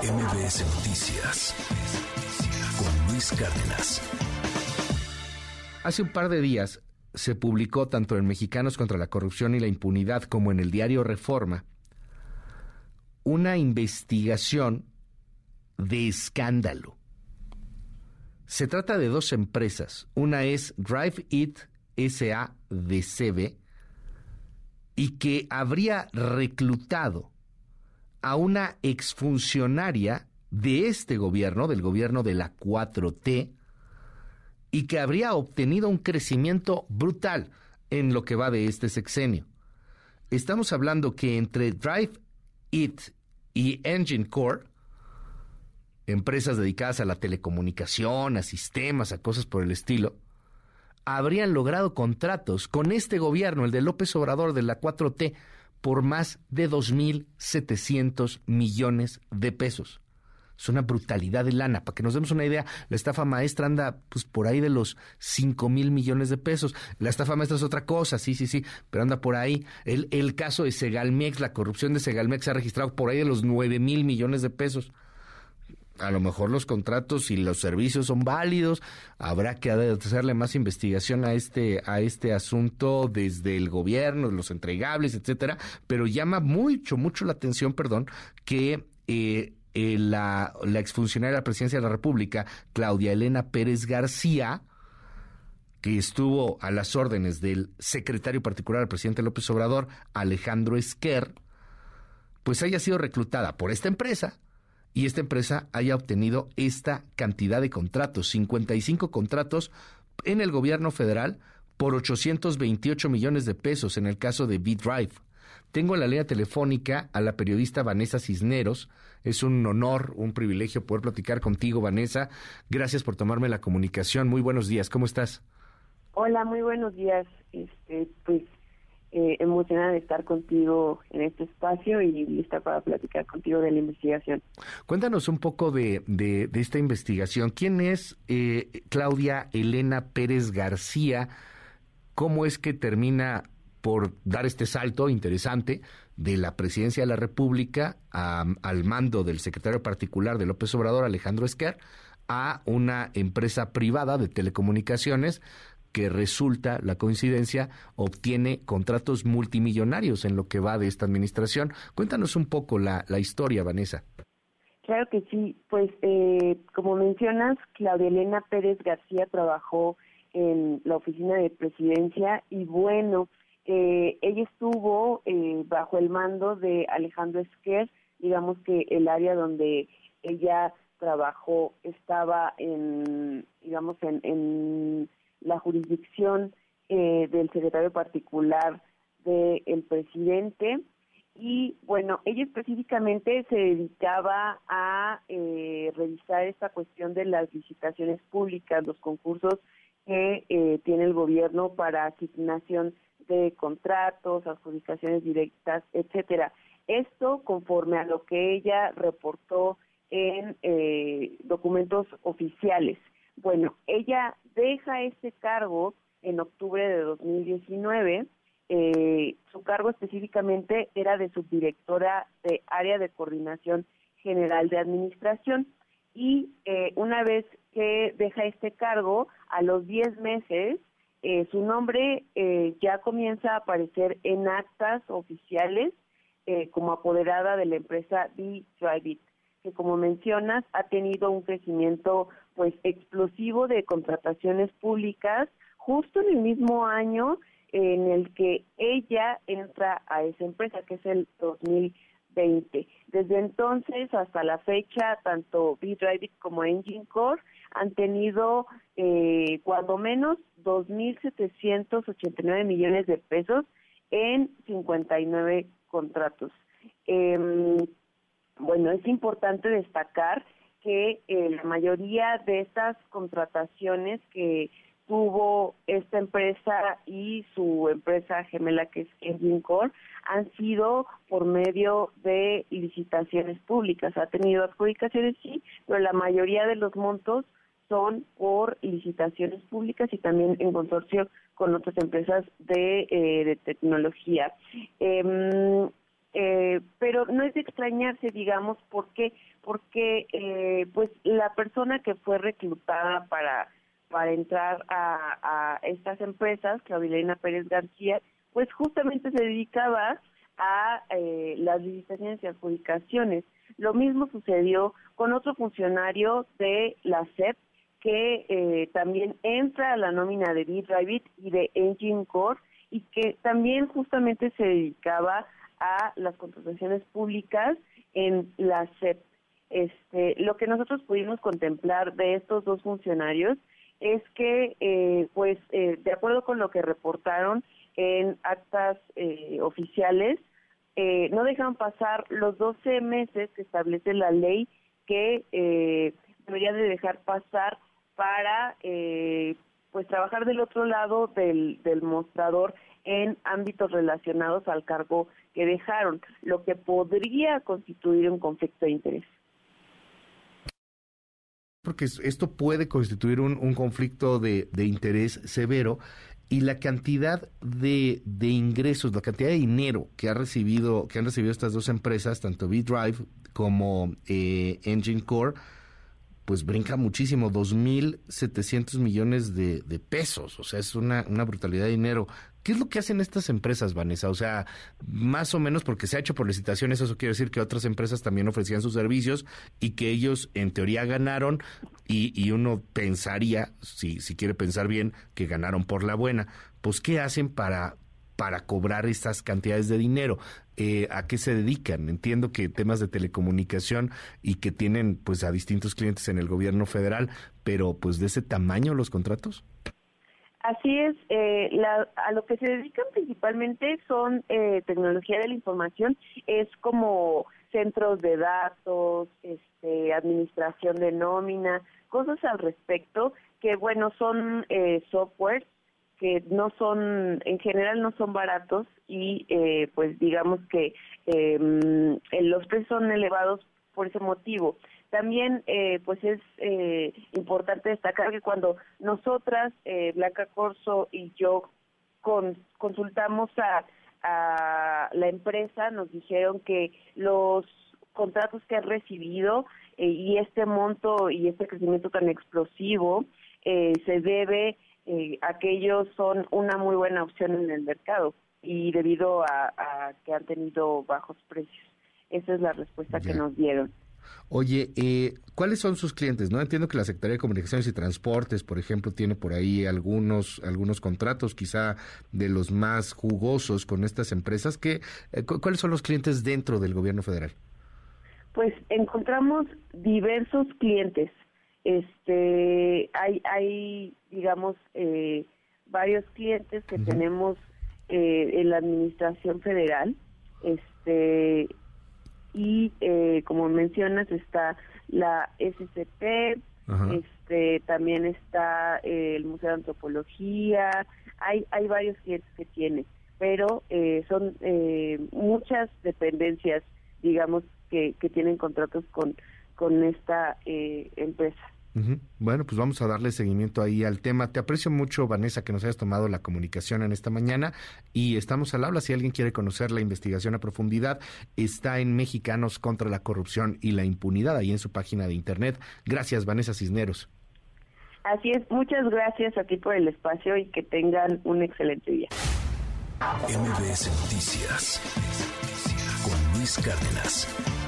MBS Noticias con Luis Cárdenas. Hace un par de días se publicó tanto en Mexicanos contra la Corrupción y la Impunidad como en el diario Reforma una investigación de escándalo. Se trata de dos empresas. Una es Drive It SA de CB y que habría reclutado a una exfuncionaria de este gobierno, del gobierno de la 4T, y que habría obtenido un crecimiento brutal en lo que va de este sexenio. Estamos hablando que entre Drive It y Engine Core, empresas dedicadas a la telecomunicación, a sistemas, a cosas por el estilo, habrían logrado contratos con este gobierno, el de López Obrador de la 4T, por más de 2.700 millones de pesos. Es una brutalidad de lana. Para que nos demos una idea, la estafa maestra anda pues por ahí de los 5 mil millones de pesos. La estafa maestra es otra cosa, sí, sí, sí, pero anda por ahí. El, el caso de Segalmex, la corrupción de Segalmex se ha registrado por ahí de los 9 mil millones de pesos a lo mejor los contratos y los servicios son válidos, habrá que hacerle más investigación a este a este asunto desde el gobierno, los entregables, etcétera, pero llama mucho mucho la atención, perdón, que eh, eh, la, la exfuncionaria de la Presidencia de la República, Claudia Elena Pérez García, que estuvo a las órdenes del secretario particular del presidente López Obrador, Alejandro Esquer, pues haya sido reclutada por esta empresa y esta empresa haya obtenido esta cantidad de contratos, 55 contratos en el gobierno federal por 828 millones de pesos en el caso de B-Drive. Tengo en la línea telefónica a la periodista Vanessa Cisneros. Es un honor, un privilegio poder platicar contigo, Vanessa. Gracias por tomarme la comunicación. Muy buenos días. ¿Cómo estás? Hola, muy buenos días. Este, pues eh, emocionada de estar contigo en este espacio y lista para platicar contigo de la investigación. Cuéntanos un poco de, de, esta investigación. ¿Quién es eh, Claudia Elena Pérez García? ¿Cómo es que termina por dar este salto interesante de la presidencia de la República al mando del secretario particular de López Obrador, Alejandro Esquer, a una empresa privada de telecomunicaciones que resulta, la coincidencia, obtiene contratos multimillonarios en lo que va de esta administración. Cuéntanos un poco la, la historia, Vanessa. Claro que sí, pues eh, como mencionas, Claudia Elena Pérez García trabajó en la oficina de presidencia y bueno, eh, ella estuvo eh, bajo el mando de Alejandro Esquer, digamos que el área donde ella trabajó estaba en, digamos, en la jurisdicción eh, del secretario particular del presidente y bueno, ella específicamente se dedicaba a eh, revisar esta cuestión de las licitaciones públicas, los concursos que eh, tiene el gobierno para asignación de contratos, adjudicaciones directas, etcétera. Esto conforme a lo que ella reportó en documentos oficiales. Bueno, ella deja este cargo en octubre de 2019. Eh, su cargo específicamente era de subdirectora de área de coordinación general de administración y eh, una vez que deja este cargo, a los 10 meses, eh, su nombre ya comienza a aparecer en actas oficiales como apoderada de la empresa B-Drive que como mencionas ha tenido un crecimiento pues explosivo de contrataciones públicas justo en el mismo año en el que ella entra a esa empresa que es el 2020. Desde entonces hasta la fecha tanto B-Drive como Engine Core han tenido eh, cuando menos 2.789 millones de pesos en 59 contratos. Eh, bueno, es importante destacar que eh, la mayoría de estas contrataciones que tuvo esta empresa y su empresa gemela que es Engine han sido por medio de licitaciones públicas. Ha tenido adjudicaciones, sí, pero la mayoría de los montos son por licitaciones públicas y también en consorcio con otras empresas de, eh, de tecnología. Eh, eh, pero no es de extrañarse, digamos, ¿por qué? Porque eh, pues la persona que fue reclutada para para entrar a, estas empresas, Claudelena Pérez García, pues justamente se dedicaba a eh, las licitaciones y adjudicaciones. Lo mismo sucedió con otro funcionario de la SEP que eh, también entra a la nómina de BitRabbit y de Engine Core y que también justamente se dedicaba a las contrataciones públicas en la SEP. Este, lo que nosotros pudimos contemplar de estos dos funcionarios es que, eh, pues, eh, de acuerdo con lo que reportaron en actas eh, oficiales, no dejan pasar los 12 meses que establece la ley que debería de dejar pasar para, pues, trabajar del otro lado del, del mostrador en ámbitos relacionados al cargo que dejaron, lo que podría constituir un conflicto de interés. Porque esto puede constituir un, conflicto de, interés severo y la cantidad de, de, ingresos, la cantidad de dinero que ha recibido, que han recibido estas dos empresas, tanto B-Drive como eh, Engine Core, pues brinca muchísimo, 2.700 millones de, de pesos, o sea, es una, una brutalidad de dinero. ¿Qué es lo que hacen estas empresas, Vanessa? O sea, más o menos porque se ha hecho por licitaciones, eso quiere decir que otras empresas también ofrecían sus servicios y que ellos en teoría ganaron y, y uno pensaría, si, si quiere pensar bien, que ganaron por la buena. Pues, ¿qué hacen para, para cobrar estas cantidades de dinero? Eh, ¿A qué se dedican? Entiendo que temas de telecomunicación y que tienen pues a distintos clientes en el gobierno federal, pero pues de ese tamaño los contratos. Así es, eh, la, a lo que se dedican principalmente son eh, tecnología de la información, es como centros de datos, este, administración de nómina, cosas al respecto que bueno son eh, software que no son, en general no son baratos y eh, pues digamos que em, los precios son elevados por ese motivo. También, eh, pues es eh, importante destacar que cuando nosotras, eh, Blanca Corso y yo, consultamos a, la empresa, nos dijeron que los contratos que han recibido y este monto y este crecimiento tan explosivo se debe a que ellos son una muy buena opción en el mercado y debido a, que han tenido bajos precios. Esa es la respuesta que nos dieron. Oye, eh, ¿cuáles son sus clientes? No entiendo que la Secretaría de Comunicaciones y Transportes, por ejemplo, tiene por ahí algunos algunos contratos, quizá de los más jugosos con estas empresas. ¿Qué, eh, ¿Cuáles son los clientes dentro del Gobierno Federal? Pues encontramos diversos clientes. Este, hay, hay, digamos, eh, varios clientes que tenemos en la Administración Federal. Este, y eh, como mencionas está la SCP, este también está eh, el Museo de Antropología, hay hay varios clientes que tiene, pero eh, son muchas dependencias, digamos que, que tienen contratos con con esta empresa. Bueno, pues vamos a darle seguimiento ahí al tema. Te aprecio mucho, Vanessa, que nos hayas tomado la comunicación en esta mañana y estamos al habla. Si alguien quiere conocer la investigación a profundidad, está en Mexicanos contra la Corrupción y la Impunidad, ahí en su página de internet. Gracias, Vanessa Cisneros. Así es, muchas gracias a ti por el espacio y que tengan un excelente día. MBS Noticias con Luis Cárdenas.